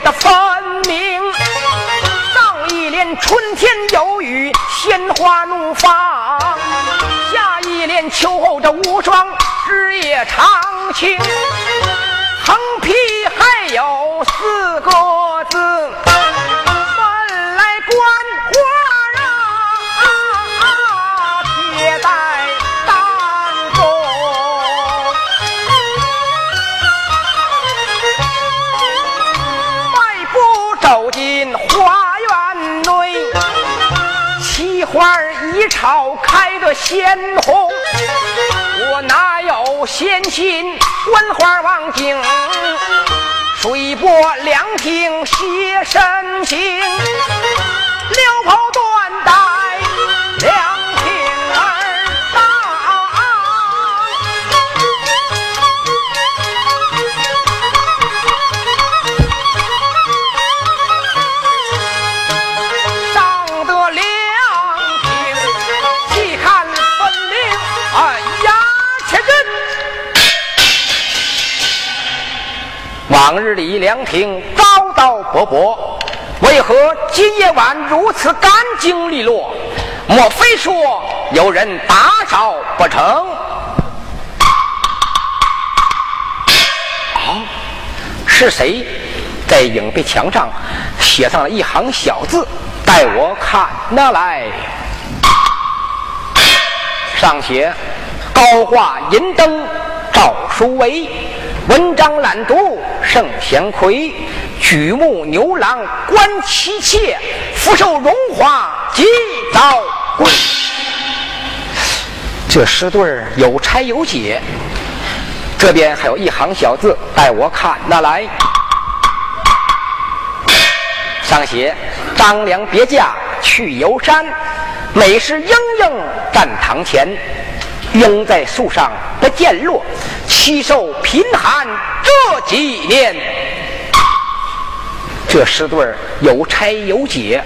的分明。上一联春天有雨，鲜花怒放；下一联秋后这无霜，枝叶长青。花一朝开得鲜红。我哪有闲心观花望景？水波凉亭写深情，六袍断往日里凉亭叨叨啵啵，为何今夜晚如此干净利落？莫非说有人打扫不成？啊，是谁在影壁墙上写上了一行小字？待我看那来。上写高挂银灯照书为，文章懒读圣贤魁，举目牛郎观妻妾，福寿荣华及早归。这诗对儿有拆有解，这边还有一行小字，待我看那来。上写张良别驾去游山，美是莺莺站堂前。莺在树上不见落，七受贫寒这几年。这诗对儿有拆有解，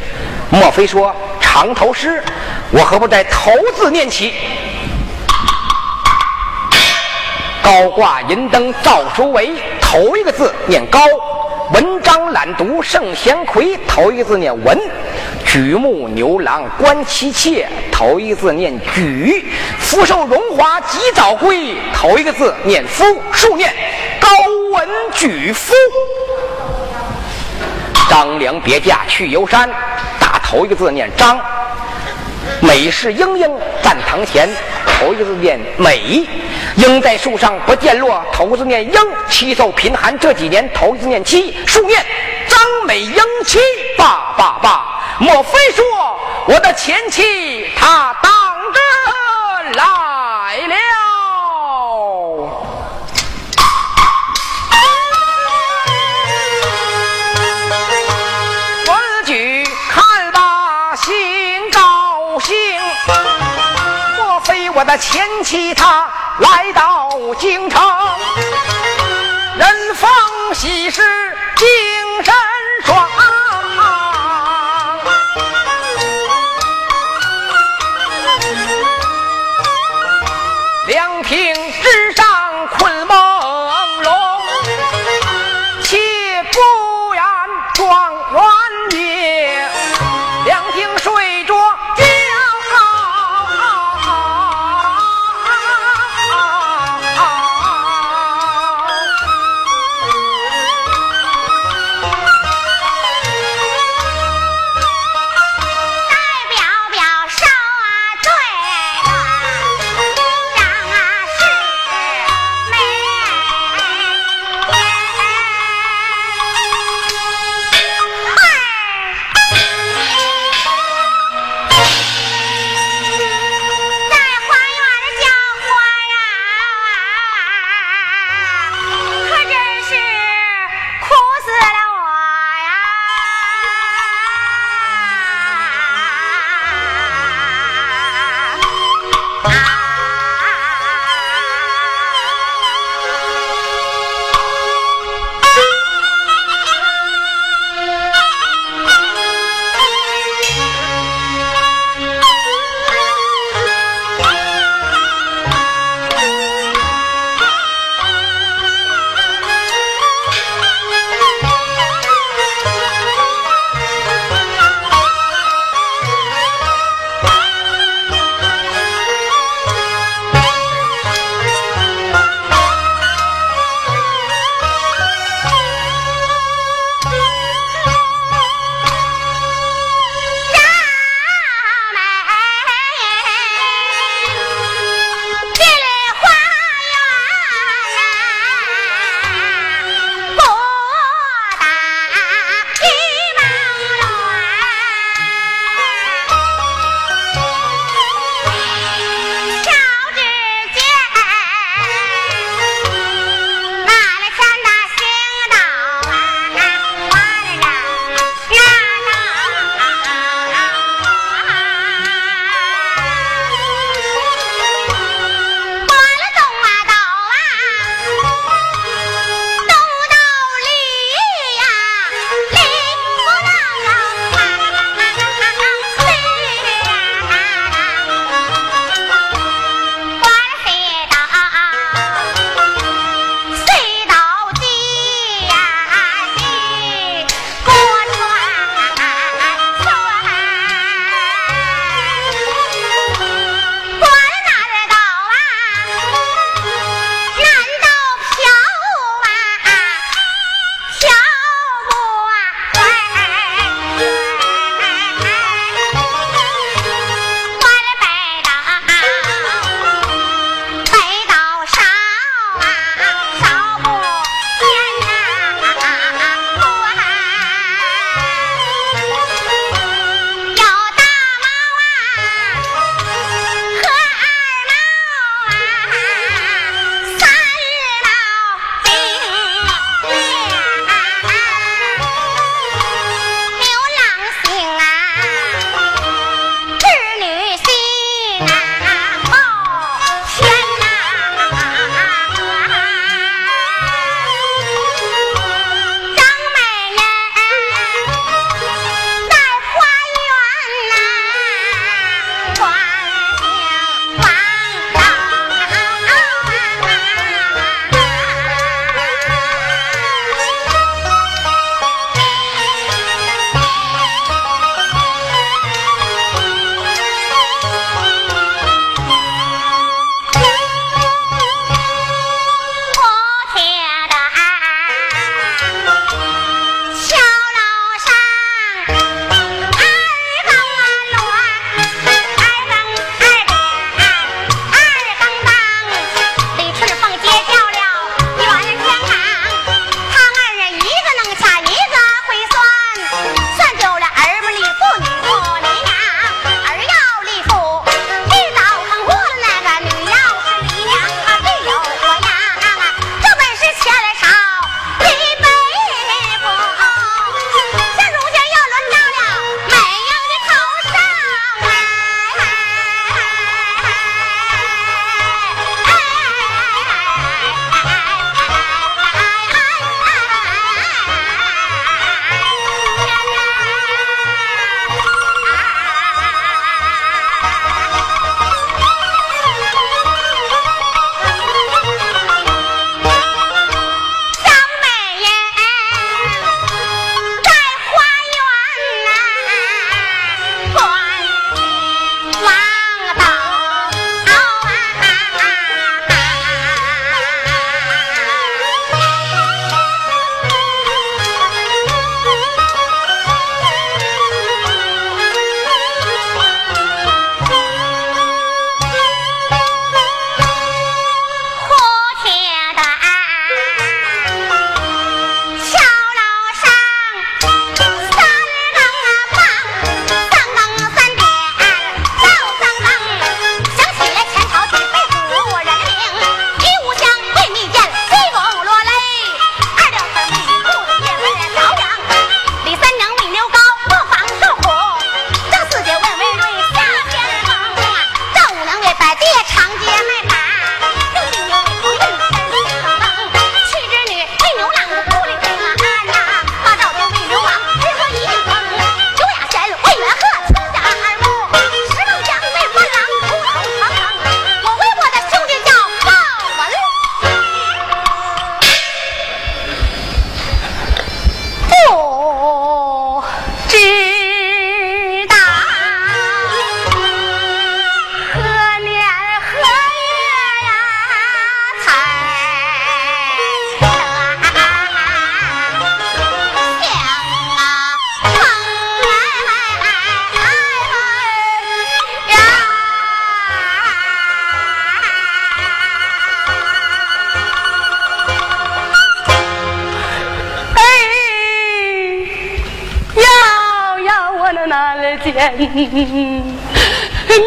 莫非说长头诗？我何不在头字念起？高挂银灯照书为，头一个字念高；文章懒读圣贤魁，头一个字念文；举目牛郎观妻妾，头一个字念举；福寿荣华及早归，头一个字念夫，竖念高文举夫。张良别驾去游山，打头一个字念张；美是莺莺站堂前，头一个字念美；莺在树上不见落，头字念莺；妻受贫寒这几年，头字念妻，竖念张美莺妻爸爸爸。莫非说我的前妻她当真来了？此举看罢心高兴，莫非我的前妻她来到京城？人逢喜事精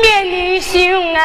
面女兄啊！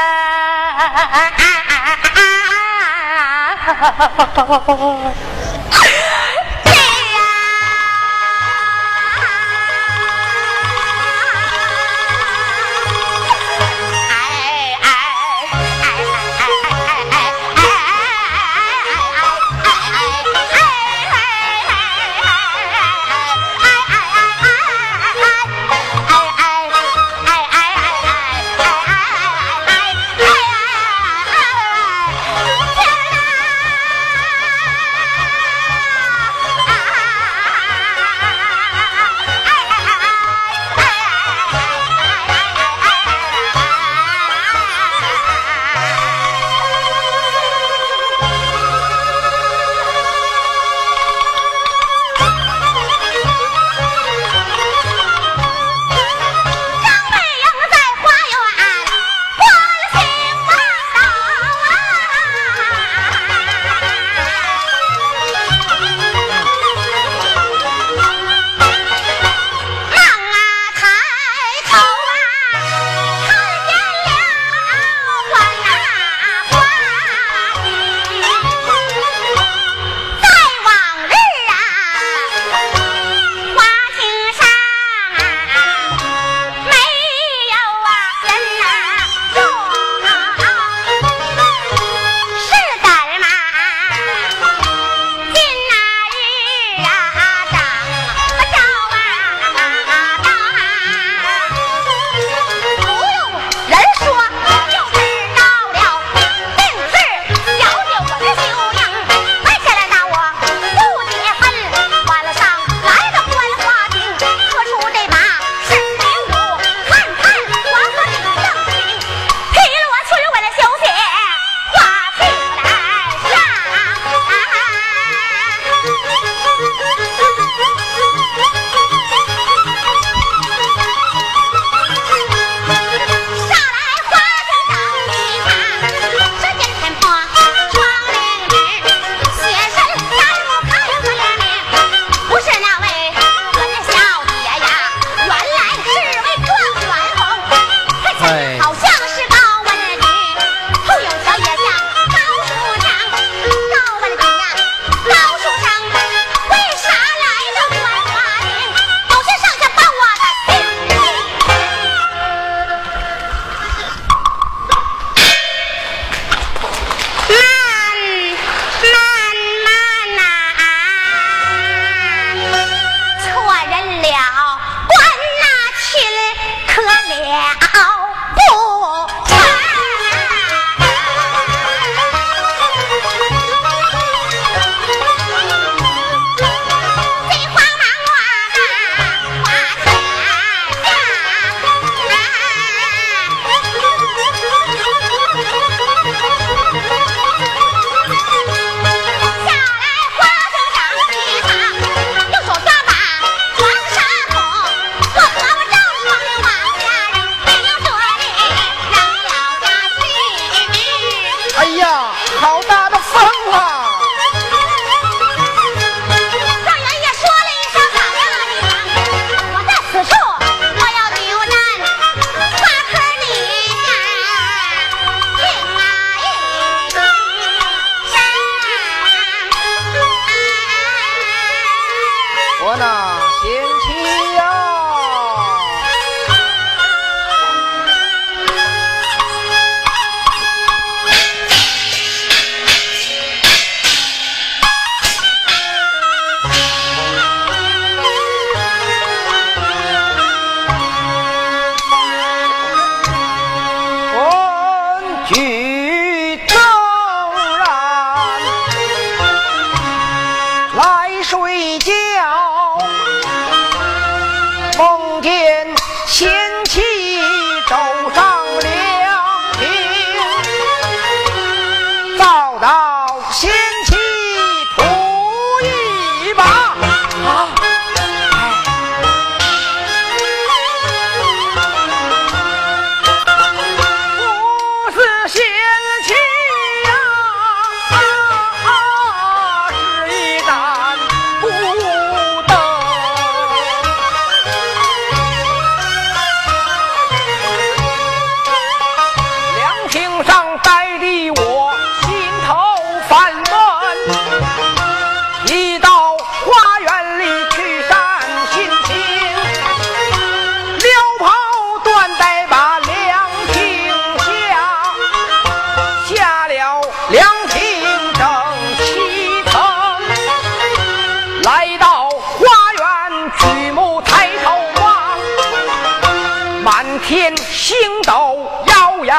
星斗耀眼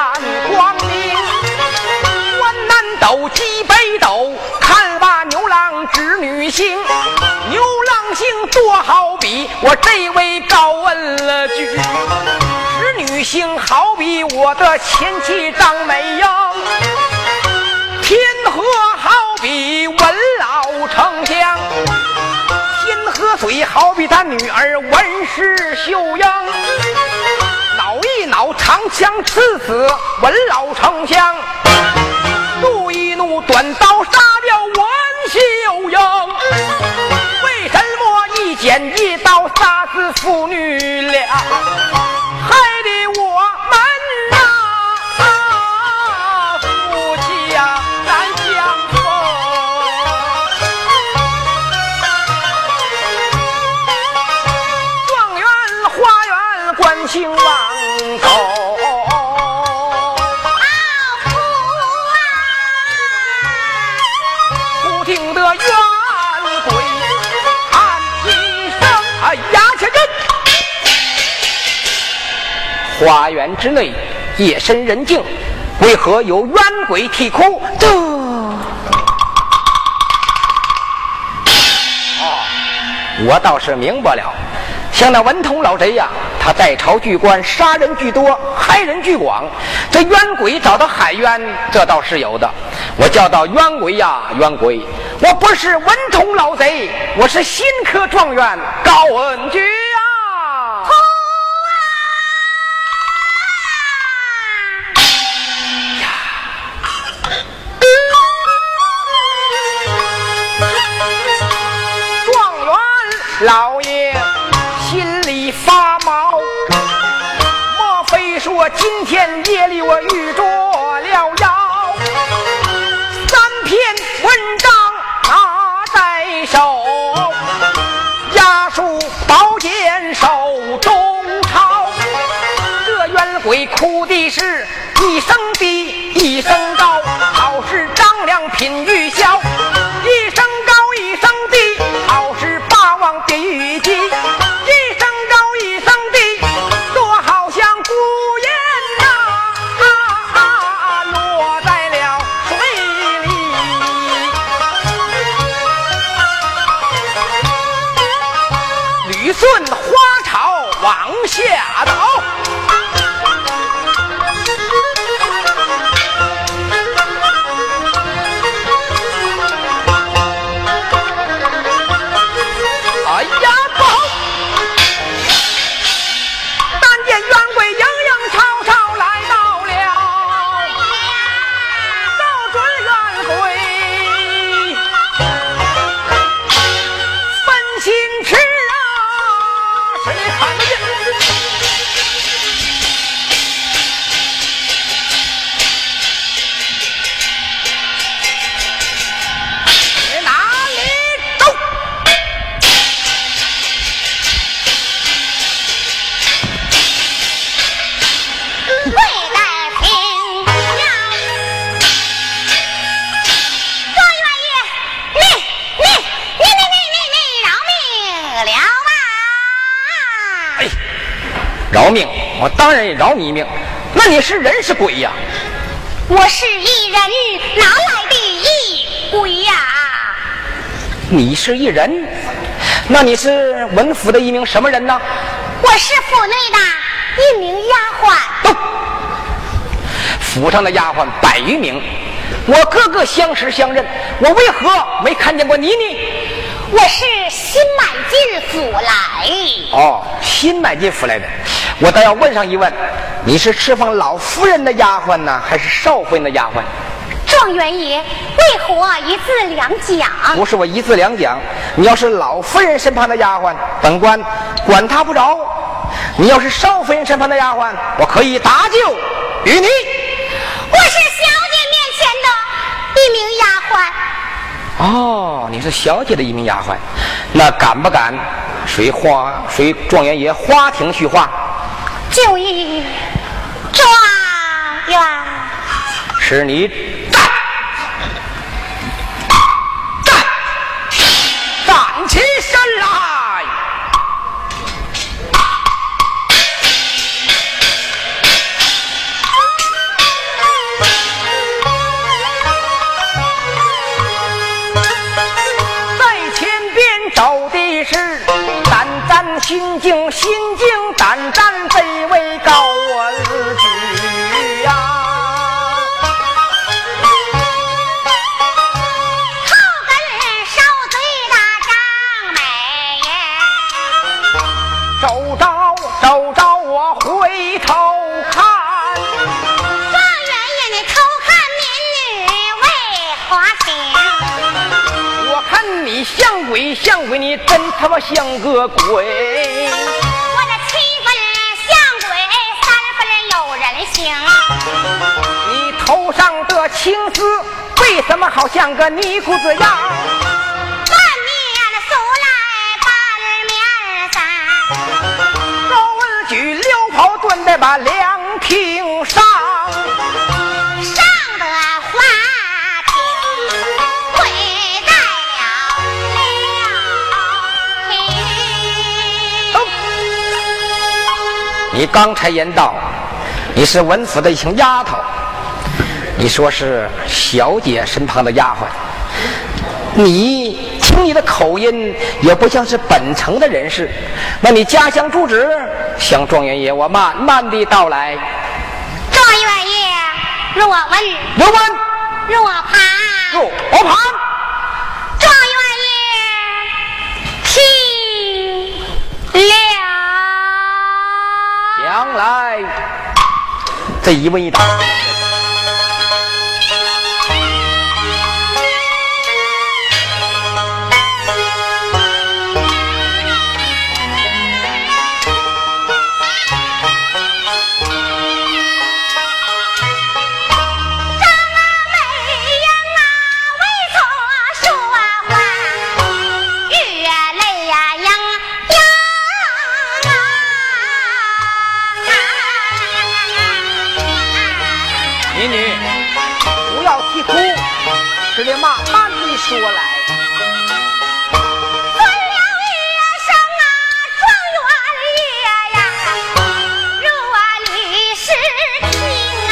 光明。关南斗，击北斗，看罢牛郎织女星。牛郎星多好比我这位高文了句，织女星好比我的前妻张美英。天河好比文老丞相，天河水好比他女儿文氏秀英。老，长枪刺死文老丞相；怒一怒，短刀杀掉文秀英。为什么一剪一刀杀死父女俩？害得花园之内夜深人静，为何有冤鬼啼哭？这我倒是明白了，像那文通老贼呀，他在朝居官，杀人居多，害人居广。这冤鬼找到海冤，这倒是有的。我叫到冤鬼呀，冤鬼，我不是文通老贼，我是新科状元高恩举老爷心里发毛，莫非说今天夜里我遇着了妖？三篇文章拿在手，押书宝剑手中抄。这冤鬼哭的是一声低一声高，好是张良品玉当然也饶你一命。那你是人是鬼呀？我是一人哪来的一鬼呀？你是一人，那你是文府的一名什么人呢？我是府内的一名丫鬟，都，府上的丫鬟百余名，我个个相识相认，我为何没看见过你呢？我是新买进府来。哦，新买进府来的，我倒要问上一问，你是侍奉老夫人的丫鬟呢，还是少夫人的丫鬟？状元爷，为何一字两讲？不是我一字两讲，你要是老夫人身旁的丫鬟，本官管他不着；你要是少夫人身旁的丫鬟，我可以搭救于你。我是小姐面前的一名丫鬟。哦，你是小姐的一名丫鬟，那敢不敢随花随状元爷花亭叙话？又一状元，是你在在站起身来，在前边走的是胆战心惊，心惊胆战。鬼像鬼，你，真他妈像个鬼。我这七分像鬼，三分有人形。你头上的青丝为什么好像个泥裤子样？半面素来半面三，周文举溜袍蹲在把凉亭上。上你刚才言道你是文府的一群丫头，你说是小姐身旁的丫鬟，你听你的口音也不像是本城的人士，那你家乡住址？向状元爷我慢慢的道来。状元爷，若问，刘文，若盘，入我旁。状元爷听了。将来这一问一答。只得慢慢的说来。问了一声啊，状元爷呀，若你是听啊。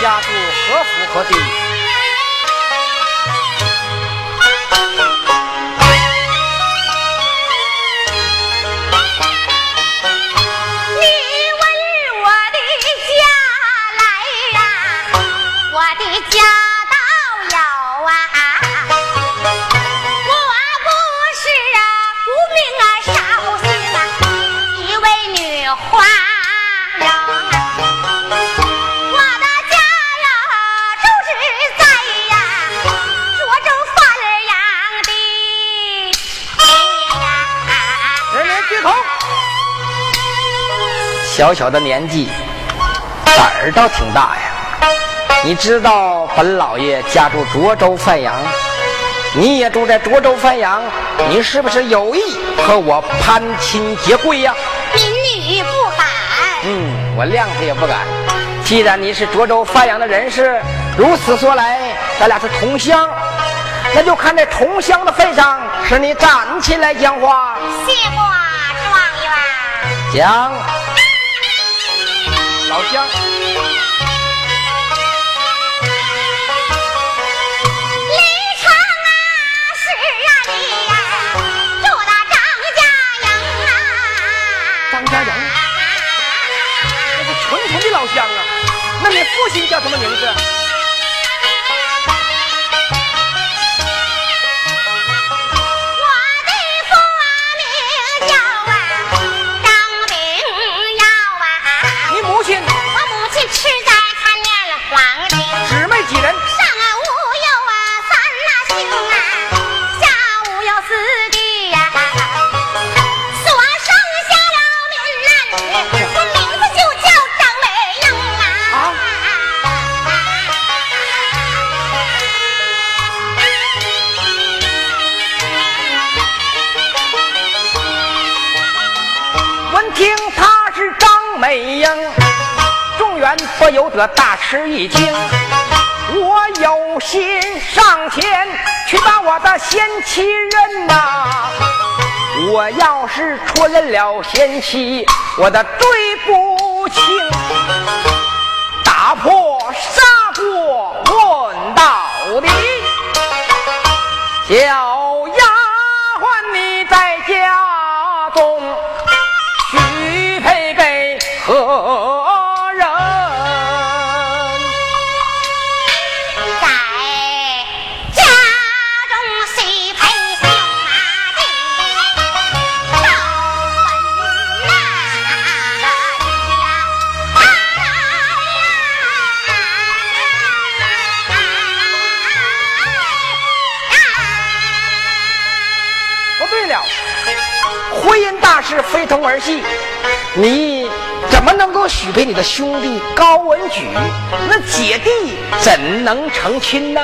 家住何府何地？小小的年纪，胆儿倒挺大呀。你知道本老爷家住涿州范阳，你也住在涿州范阳，你是不是有意和我攀亲结贵呀？民女不敢。嗯，我谅他也不敢。既然你是涿州范阳的人士，如此说来，咱俩是同乡，那就看在同乡的份上，使你站起来讲话。谢过状元，讲，老乡，李成啊，是啊你呀，住到张家营啊。张家营那是纯纯的老乡啊。那你父亲叫什么名字？吃一惊。我有心上前去把我的贤妻认呐、我要是出人了贤妻，我的罪不轻，打破砂锅问到底。小你陪你的兄弟高文举那姐弟怎能成亲呢？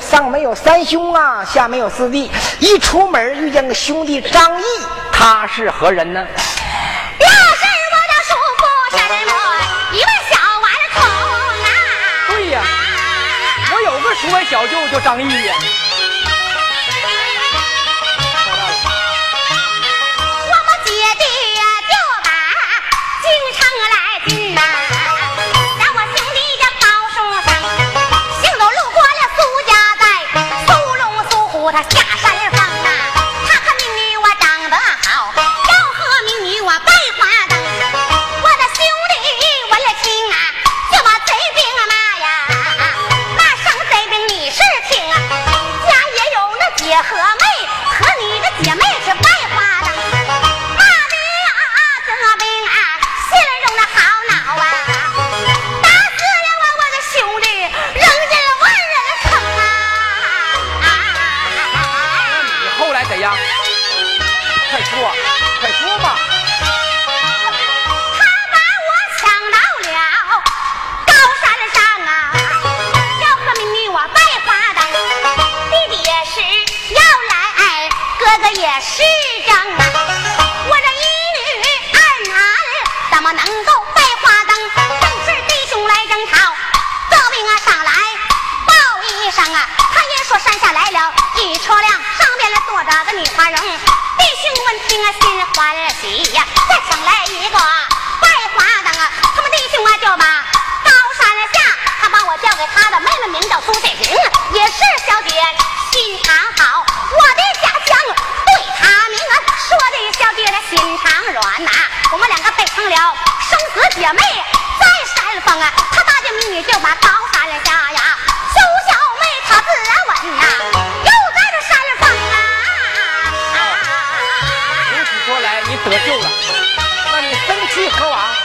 上没有三兄啊下没有四弟。一出门遇见个兄弟张毅他是何人呢？那是我的叔父什么一位小顽童啊对呀我有个叔伯小舅叫张毅呀。喝完。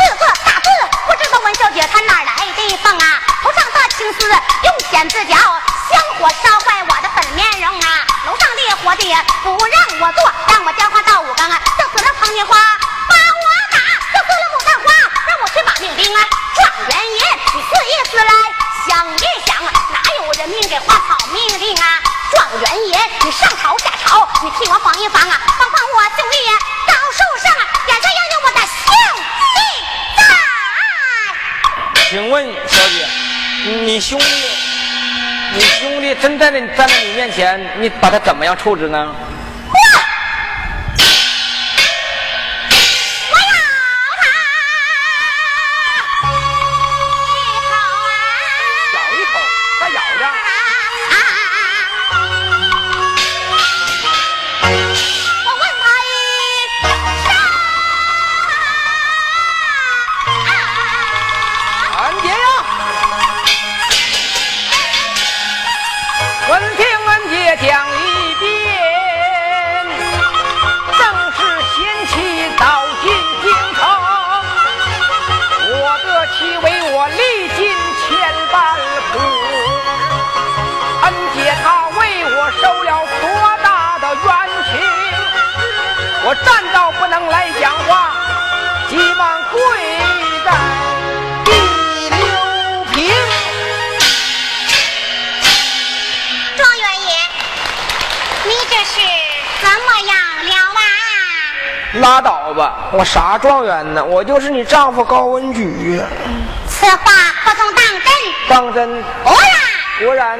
四个大字，不知道文小姐她哪来的风啊？头上戴青丝，用剪子剪，香火烧坏我的粉面容啊！楼上烈火爹不让我坐，让我浇花到五更啊！要死了，黄金花把我打，要死了牡丹花，让我去把命令啊！状元爷，你自一自来想一想，哪有人命给花草命令啊？状元爷，你上朝下朝，你替我防一防啊，放放。兄弟，你兄弟真在你站在你面前，你把他怎么样处置呢？我啥状元呢？我就是你丈夫高文举。此话不通当真。当真。果然果然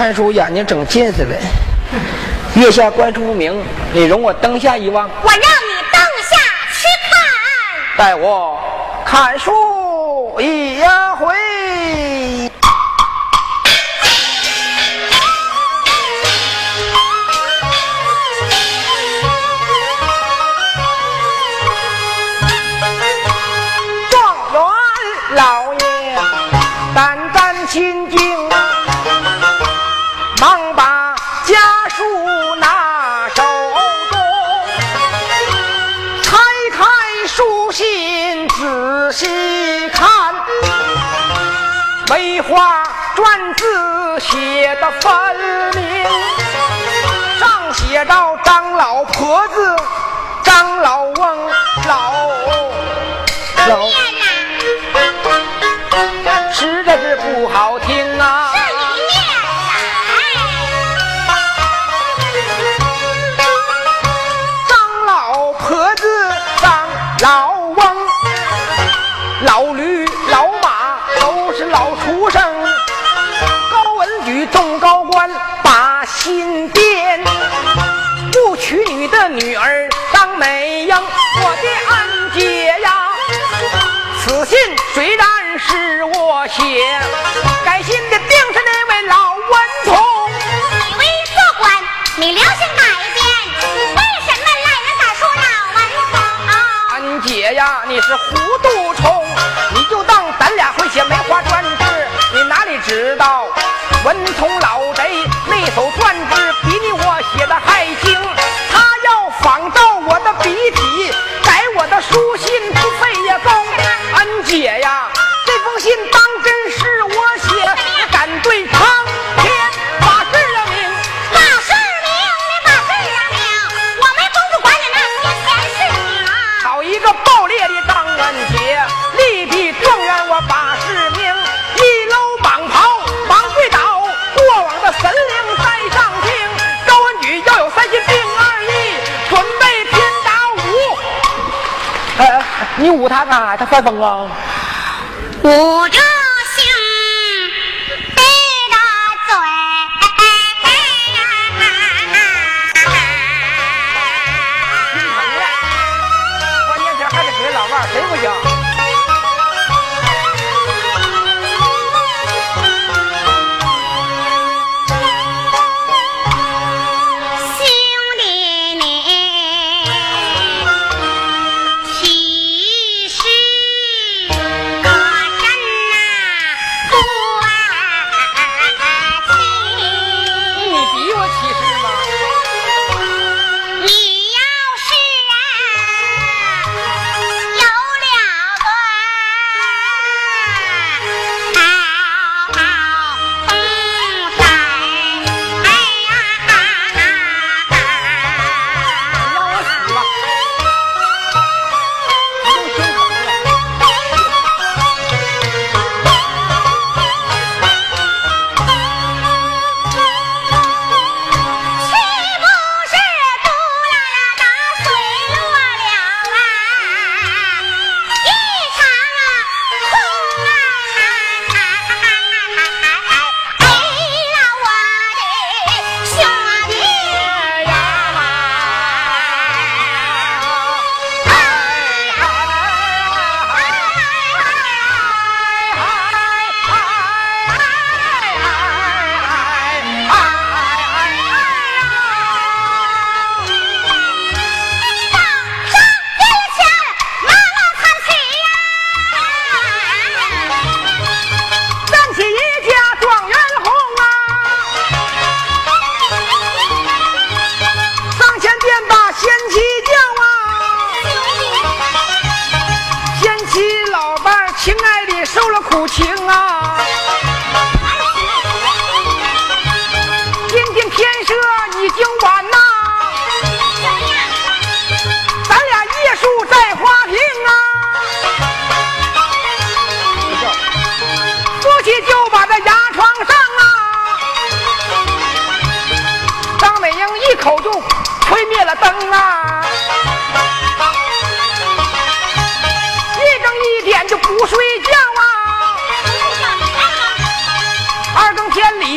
看书眼睛整近视了，月下观书明，你容我灯下一望。我让你灯下去看，待我看书一回。花篆字写的分明，上写着张老婆子、张老翁、老老。信虽然是我写，改信的定是那位老文童。你为做官，你良心改变，为什么赖人敢说老文童？安姐呀，你是糊涂虫，你就当咱俩会写梅花篆字，你哪里知道文童老贼那首篆字比你我写的还精？他要仿照我的笔体，改我的书信。啊他发疯了。我就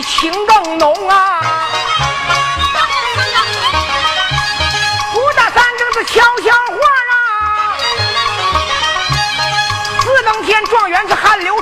情更浓啊！胡大三更是悄悄话啊，四更天状元是汗流。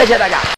谢谢大家。